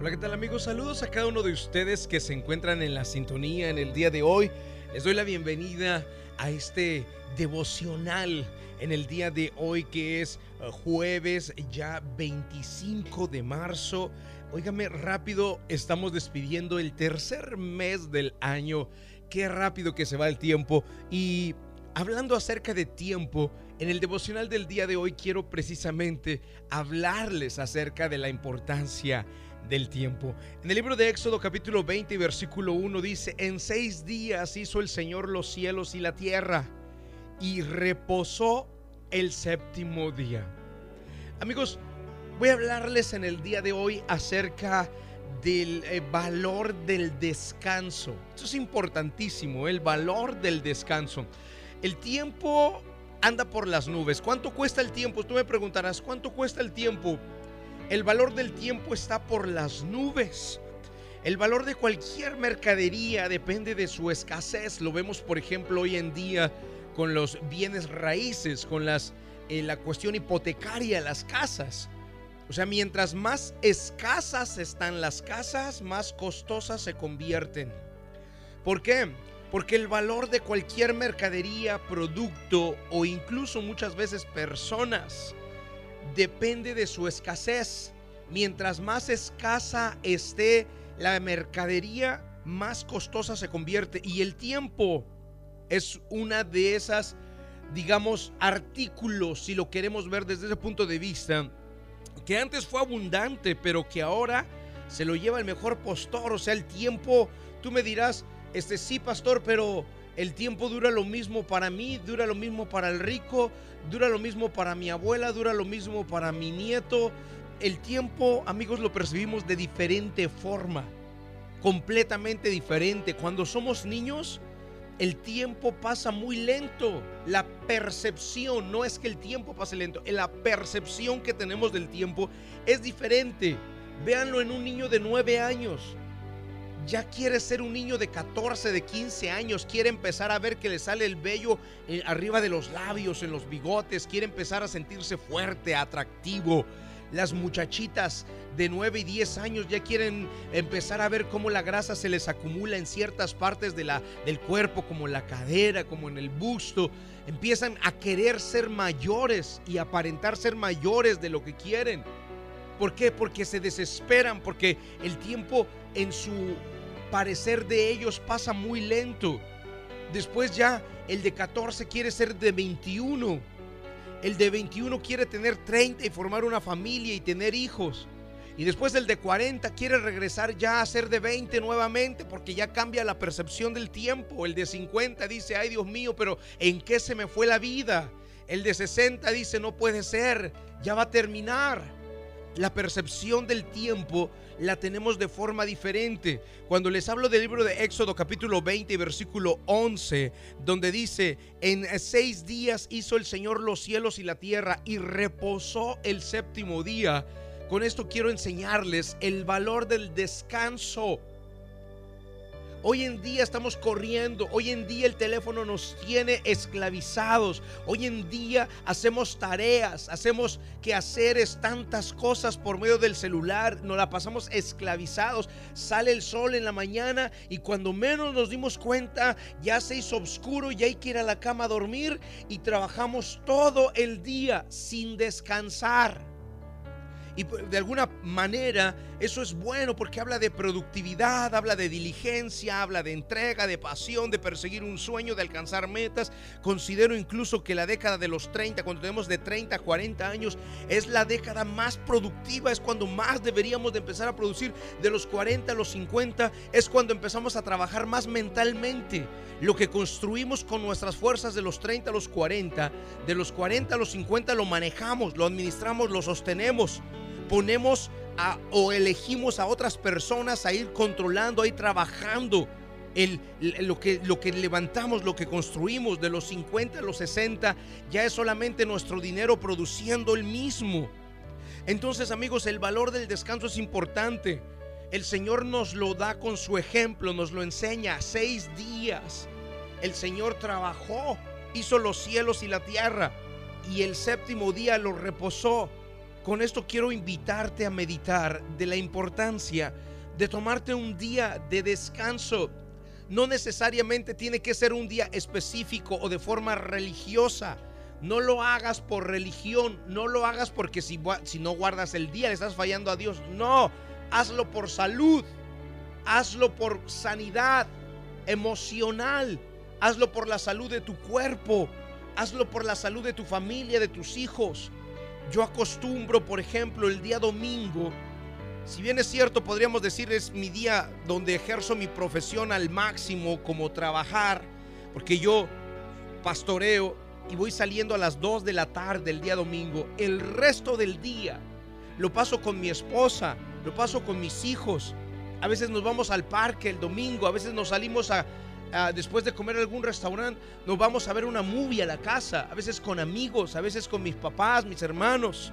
Hola, ¿qué tal amigos? Saludos a cada uno de ustedes que se encuentran en la sintonía en el día de hoy. Les doy la bienvenida a este devocional en el día de hoy que es eh, jueves ya 25 de marzo. Óigame rápido, estamos despidiendo el tercer mes del año. Qué rápido que se va el tiempo. Y hablando acerca de tiempo, en el devocional del día de hoy quiero precisamente hablarles acerca de la importancia del tiempo. En el libro de Éxodo capítulo 20 versículo 1 dice, en seis días hizo el Señor los cielos y la tierra y reposó el séptimo día. Amigos, voy a hablarles en el día de hoy acerca del eh, valor del descanso. Esto es importantísimo, el valor del descanso. El tiempo anda por las nubes. ¿Cuánto cuesta el tiempo? Tú me preguntarás, ¿cuánto cuesta el tiempo? El valor del tiempo está por las nubes. El valor de cualquier mercadería depende de su escasez. Lo vemos, por ejemplo, hoy en día con los bienes raíces, con las, eh, la cuestión hipotecaria, las casas. O sea, mientras más escasas están las casas, más costosas se convierten. ¿Por qué? Porque el valor de cualquier mercadería, producto o incluso muchas veces personas depende de su escasez. Mientras más escasa esté la mercadería, más costosa se convierte. Y el tiempo es una de esas, digamos, artículos, si lo queremos ver desde ese punto de vista, que antes fue abundante, pero que ahora se lo lleva el mejor postor. O sea, el tiempo, tú me dirás, este sí, pastor, pero el tiempo dura lo mismo para mí, dura lo mismo para el rico, dura lo mismo para mi abuela, dura lo mismo para mi nieto. El tiempo, amigos, lo percibimos de diferente forma, completamente diferente. Cuando somos niños, el tiempo pasa muy lento. La percepción, no es que el tiempo pase lento, la percepción que tenemos del tiempo es diferente. Véanlo en un niño de 9 años ya quiere ser un niño de 14, de 15 años, quiere empezar a ver que le sale el vello eh, arriba de los labios, en los bigotes, quiere empezar a sentirse fuerte, atractivo. Las muchachitas de 9 y 10 años ya quieren empezar a ver cómo la grasa se les acumula en ciertas partes de la, del cuerpo, como la cadera, como en el busto. Empiezan a querer ser mayores y aparentar ser mayores de lo que quieren. ¿Por qué? Porque se desesperan, porque el tiempo en su parecer de ellos pasa muy lento. Después ya el de 14 quiere ser de 21. El de 21 quiere tener 30 y formar una familia y tener hijos. Y después el de 40 quiere regresar ya a ser de 20 nuevamente porque ya cambia la percepción del tiempo. El de 50 dice, ay Dios mío, pero ¿en qué se me fue la vida? El de 60 dice, no puede ser, ya va a terminar. La percepción del tiempo la tenemos de forma diferente. Cuando les hablo del libro de Éxodo capítulo 20 versículo 11, donde dice, en seis días hizo el Señor los cielos y la tierra y reposó el séptimo día. Con esto quiero enseñarles el valor del descanso. Hoy en día estamos corriendo, hoy en día el teléfono nos tiene esclavizados, hoy en día hacemos tareas, hacemos quehaceres, tantas cosas por medio del celular, nos la pasamos esclavizados. Sale el sol en la mañana y cuando menos nos dimos cuenta ya se hizo oscuro y hay que ir a la cama a dormir y trabajamos todo el día sin descansar. Y de alguna manera eso es bueno porque habla de productividad, habla de diligencia, habla de entrega, de pasión, de perseguir un sueño, de alcanzar metas. Considero incluso que la década de los 30, cuando tenemos de 30 a 40 años, es la década más productiva, es cuando más deberíamos de empezar a producir. De los 40 a los 50 es cuando empezamos a trabajar más mentalmente. Lo que construimos con nuestras fuerzas de los 30 a los 40, de los 40 a los 50 lo manejamos, lo administramos, lo sostenemos ponemos o elegimos a otras personas a ir controlando, a ir trabajando. Lo, que, lo que levantamos, lo que construimos de los 50 a los 60, ya es solamente nuestro dinero produciendo el mismo. Entonces amigos, el valor del descanso es importante. El Señor nos lo da con su ejemplo, nos lo enseña. Seis días el Señor trabajó, hizo los cielos y la tierra y el séptimo día lo reposó. Con esto quiero invitarte a meditar de la importancia de tomarte un día de descanso. No necesariamente tiene que ser un día específico o de forma religiosa. No lo hagas por religión, no lo hagas porque si, no guardas el día le estás fallando a Dios. No, hazlo por salud, hazlo por sanidad emocional, hazlo por la salud de tu cuerpo, hazlo por la salud de tu familia, de tus hijos. Yo acostumbro, por ejemplo, el día domingo, si bien es cierto, podríamos decir es mi día donde ejerzo mi profesión al máximo como trabajar, porque yo pastoreo y voy saliendo a las 2 de la tarde el día domingo, el resto del día lo paso con mi esposa, lo paso con mis hijos. A veces nos vamos al parque el domingo, a veces nos salimos a, después de comer algún restaurante, nos vamos a ver una movie a la casa, a veces con amigos, a veces con mis papás, mis hermanos.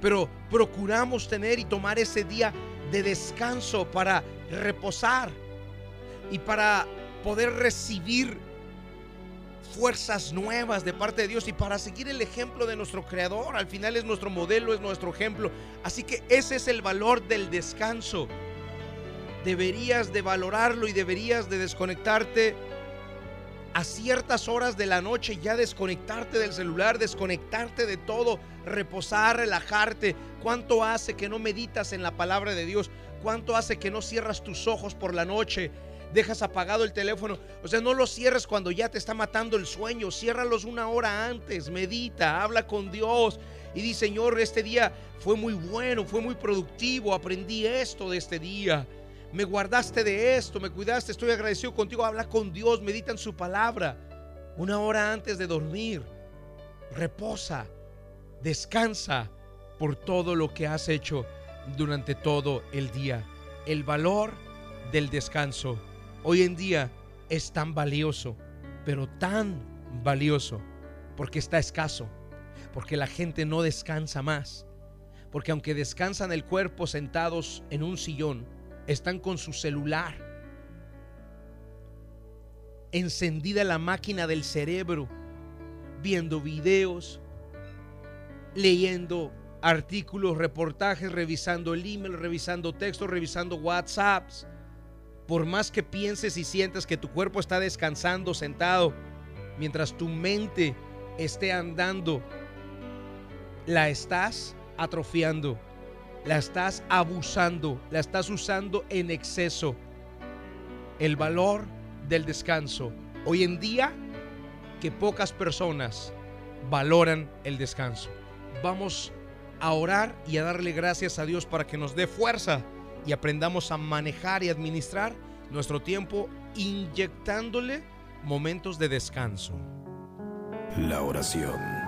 Pero procuramos tener y tomar ese día de descanso para reposar y para poder recibir fuerzas nuevas de parte de Dios y para seguir el ejemplo de nuestro Creador. Al final es nuestro modelo, es nuestro ejemplo. Así que ese es el valor del descanso deberías de valorarlo y deberías de desconectarte a ciertas horas de la noche, ya desconectarte del celular, desconectarte de todo, reposar, relajarte. ¿Cuánto hace que no meditas en la palabra de Dios? ¿Cuánto hace que no cierras tus ojos por la noche? Dejas apagado el teléfono. O sea, no lo cierres cuando ya te está matando el sueño. Ciérralos una hora antes. Medita, habla con Dios. Y di, Señor, este día fue muy bueno, fue muy productivo. Aprendí esto de este día me guardaste de esto, me cuidaste, estoy agradecido contigo. Habla con Dios, medita en su palabra. Una hora antes de dormir, reposa, descansa por todo lo que has hecho durante todo el día. El valor del descanso hoy en día es tan valioso, pero tan valioso, porque está escaso, porque la gente no descansa más, porque aunque descansan el cuerpo sentados en un sillón, están con su celular, encendida la máquina del cerebro, viendo videos, leyendo artículos, reportajes, revisando el email, revisando textos, revisando WhatsApps. Por más que pienses y sientas que tu cuerpo está descansando, sentado, mientras tu mente esté andando, la estás atrofiando la estás abusando, la estás usando en exceso. El valor del descanso. Hoy en día, que pocas personas valoran el descanso. Vamos a orar y a darle gracias a Dios para que nos dé fuerza y aprendamos a manejar y administrar nuestro tiempo inyectándole momentos de descanso. La oración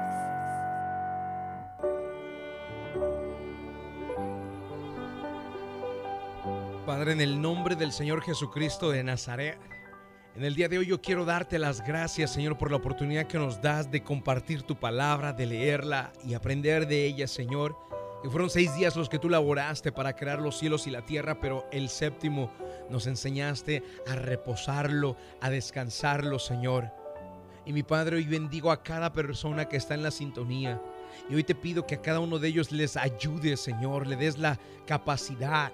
En el nombre del Señor Jesucristo de Nazaret, en el día de hoy yo quiero darte las gracias, Señor, por la oportunidad que nos das de compartir tu palabra, de leerla y aprender de ella, Señor. Que fueron seis días los que tú laboraste para crear los cielos y la tierra, pero el séptimo nos enseñaste a reposarlo, a descansarlo, Señor. Y mi Padre, hoy bendigo a cada persona que está en la sintonía. Y hoy te pido que a cada uno de ellos les ayude, Señor, le des la capacidad,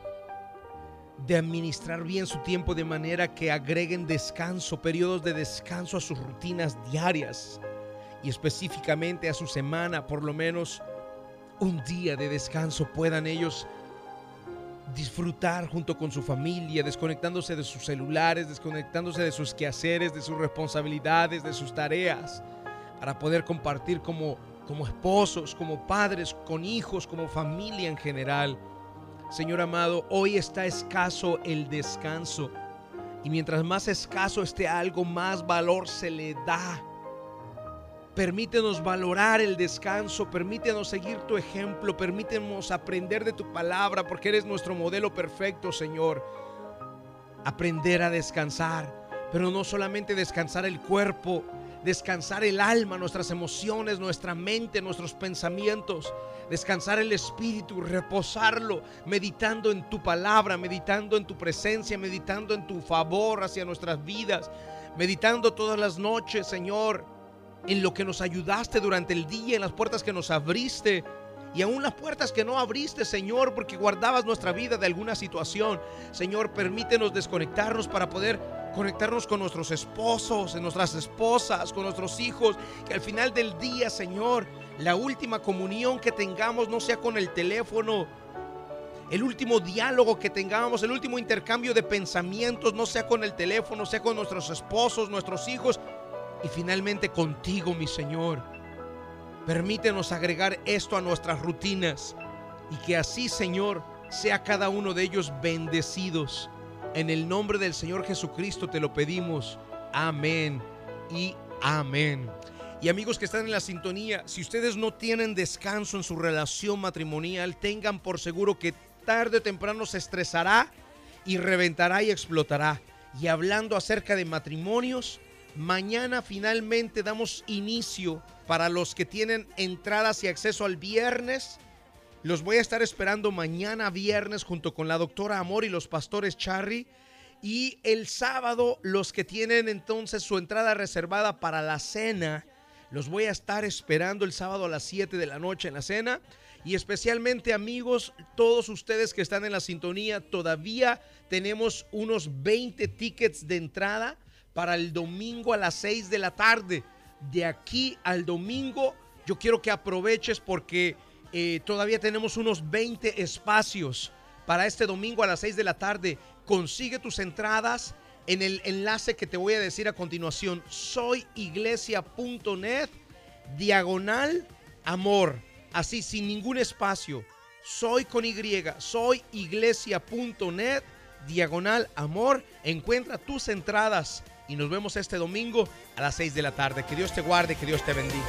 de administrar bien su tiempo de manera que agreguen descanso, periodos de descanso a sus rutinas diarias y específicamente a su semana, por lo menos un día de descanso puedan ellos disfrutar junto con su familia, desconectándose de sus celulares, desconectándose de sus quehaceres, de sus responsabilidades, de sus tareas, para poder compartir como, como esposos, como padres, con hijos, como familia en general Señor amado, hoy está escaso el descanso. Y mientras más escaso esté algo, más valor se le da. Permítenos valorar el descanso, permítenos seguir tu ejemplo, permítenos aprender de tu palabra, porque eres nuestro modelo perfecto, Señor. aprender a descansar, pero no solamente descansar el cuerpo, descansar el alma, nuestras emociones, nuestra mente, nuestros pensamientos, descansar el espíritu, reposarlo, meditando en tu palabra, meditando en tu presencia, meditando en tu favor hacia nuestras vidas, meditando todas las noches, Señor, en lo que nos ayudaste durante el día, en las puertas que nos abriste. Y aún las puertas que no abriste, Señor, porque guardabas nuestra vida de alguna situación. Señor, permítenos desconectarnos para poder conectarnos con nuestros esposos, en nuestras esposas, con nuestros hijos. Que al final del día, Señor, la última comunión que tengamos no sea con el teléfono. El último diálogo que tengamos, el último intercambio de pensamientos, no sea con el teléfono, sea con nuestros esposos, nuestros hijos y finalmente contigo, mi Señor. Permítenos agregar esto a nuestras rutinas y que así, Señor, sea cada uno de ellos bendecidos. En el nombre del Señor Jesucristo te lo pedimos. Amén y amén. Y amigos que están en la sintonía, si ustedes no tienen descanso en su relación matrimonial, tengan por seguro que tarde o temprano se estresará y reventará y explotará. Y hablando acerca de matrimonios, mañana finalmente damos inicio para los que tienen entradas y acceso al viernes. Los voy a estar esperando mañana viernes junto con la doctora Amor y los pastores Charry. Y el sábado los que tienen entonces su entrada reservada para la cena. Los voy a estar esperando el sábado a las 7 de la noche en la cena. Y especialmente amigos, todos ustedes que están en la sintonía, todavía tenemos unos 20 tickets de entrada para el domingo a las 6 de la tarde de aquí al domingo, yo quiero que aproveches porque eh, todavía tenemos unos 20 espacios para este domingo a las 6 de la tarde. Consigue tus entradas en el enlace que te voy a decir a continuación. Soyiglesia.net diagonal amor. Así, sin ningún espacio. Soy con Y. Soyiglesia.net diagonal amor. Encuentra tus entradas y nos vemos este domingo a las 6 de la tarde. Que Dios te guarde, que Dios te bendiga.